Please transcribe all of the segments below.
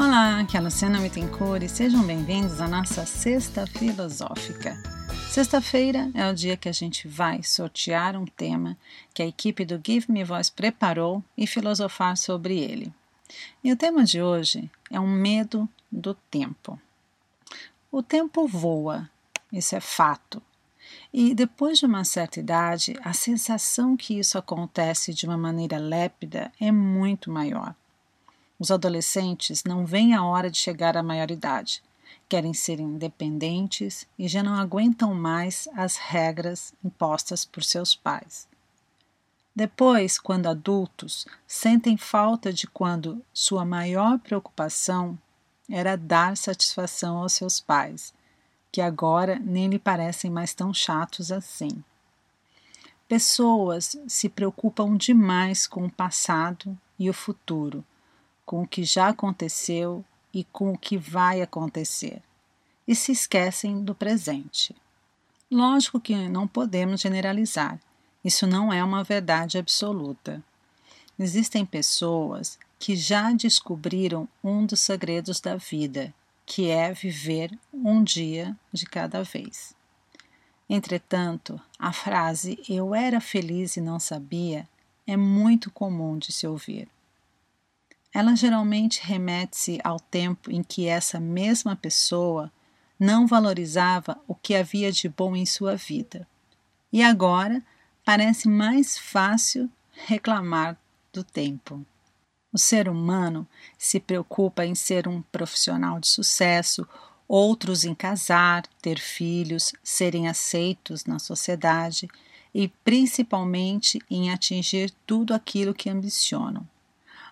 Olá, aqui é a Luciana Mittencourt e sejam bem-vindos à nossa Sexta Filosófica. Sexta-feira é o dia que a gente vai sortear um tema que a equipe do Give Me Voice preparou e filosofar sobre ele. E o tema de hoje é um medo do tempo. O tempo voa, isso é fato. E depois de uma certa idade, a sensação que isso acontece de uma maneira lépida é muito maior. Os adolescentes não veem a hora de chegar à maioridade. Querem ser independentes e já não aguentam mais as regras impostas por seus pais. Depois, quando adultos, sentem falta de quando sua maior preocupação era dar satisfação aos seus pais, que agora nem lhe parecem mais tão chatos assim. Pessoas se preocupam demais com o passado e o futuro com o que já aconteceu e com o que vai acontecer, e se esquecem do presente. Lógico que não podemos generalizar, isso não é uma verdade absoluta. Existem pessoas que já descobriram um dos segredos da vida, que é viver um dia de cada vez. Entretanto, a frase eu era feliz e não sabia é muito comum de se ouvir. Ela geralmente remete-se ao tempo em que essa mesma pessoa não valorizava o que havia de bom em sua vida. E agora parece mais fácil reclamar do tempo. O ser humano se preocupa em ser um profissional de sucesso, outros em casar, ter filhos, serem aceitos na sociedade e principalmente em atingir tudo aquilo que ambicionam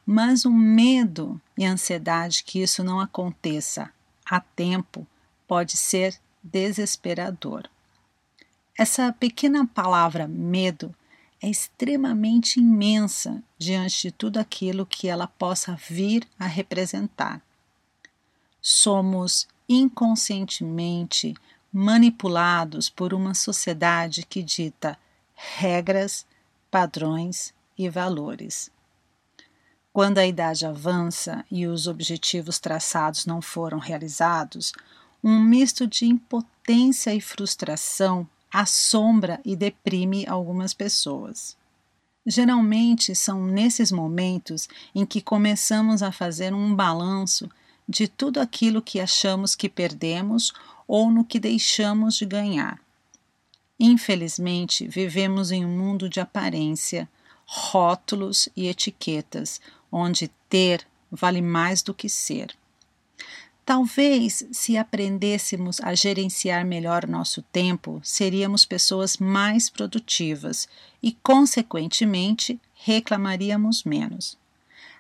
mas o medo e a ansiedade que isso não aconteça a tempo pode ser desesperador. Essa pequena palavra medo é extremamente imensa diante de tudo aquilo que ela possa vir a representar. Somos inconscientemente manipulados por uma sociedade que dita regras, padrões e valores. Quando a idade avança e os objetivos traçados não foram realizados, um misto de impotência e frustração assombra e deprime algumas pessoas. Geralmente são nesses momentos em que começamos a fazer um balanço de tudo aquilo que achamos que perdemos ou no que deixamos de ganhar. Infelizmente, vivemos em um mundo de aparência, rótulos e etiquetas, onde ter vale mais do que ser. Talvez, se aprendêssemos a gerenciar melhor nosso tempo, seríamos pessoas mais produtivas e, consequentemente, reclamaríamos menos.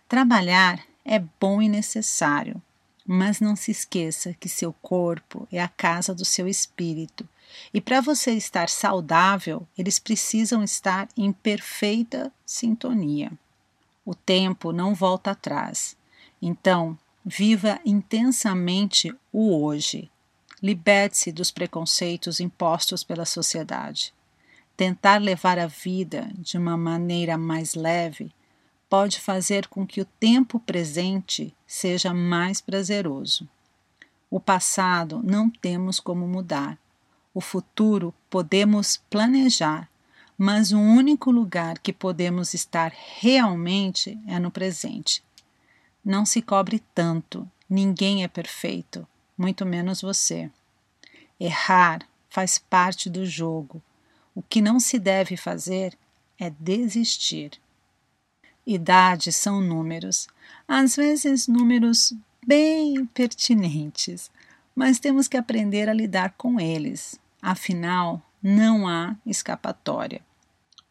Trabalhar é bom e necessário, mas não se esqueça que seu corpo é a casa do seu espírito e para você estar saudável, eles precisam estar em perfeita sintonia. O tempo não volta atrás. Então, viva intensamente o hoje. Liberte-se dos preconceitos impostos pela sociedade. Tentar levar a vida de uma maneira mais leve pode fazer com que o tempo presente seja mais prazeroso. O passado não temos como mudar. O futuro podemos planejar, mas o único lugar que podemos estar realmente é no presente. Não se cobre tanto, ninguém é perfeito, muito menos você. Errar faz parte do jogo. O que não se deve fazer é desistir. Idades são números, às vezes números bem pertinentes, mas temos que aprender a lidar com eles. Afinal, não há escapatória.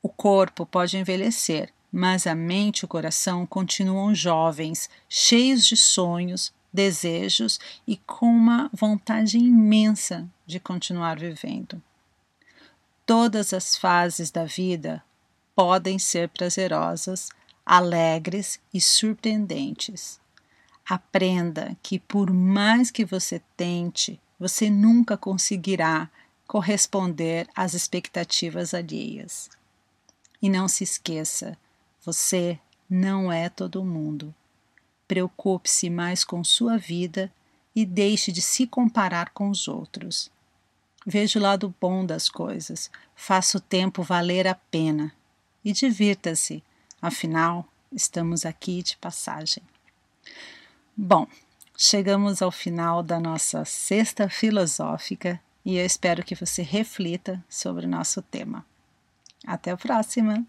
O corpo pode envelhecer, mas a mente e o coração continuam jovens, cheios de sonhos, desejos e com uma vontade imensa de continuar vivendo. Todas as fases da vida podem ser prazerosas, alegres e surpreendentes. Aprenda que, por mais que você tente, você nunca conseguirá corresponder às expectativas alheias. E não se esqueça, você não é todo mundo. preocupe-se mais com sua vida e deixe de se comparar com os outros. Veja o lado bom das coisas, faça o tempo valer a pena e divirta-se, afinal, estamos aqui de passagem. Bom, chegamos ao final da nossa sexta filosófica e eu espero que você reflita sobre o nosso tema. Até a próxima!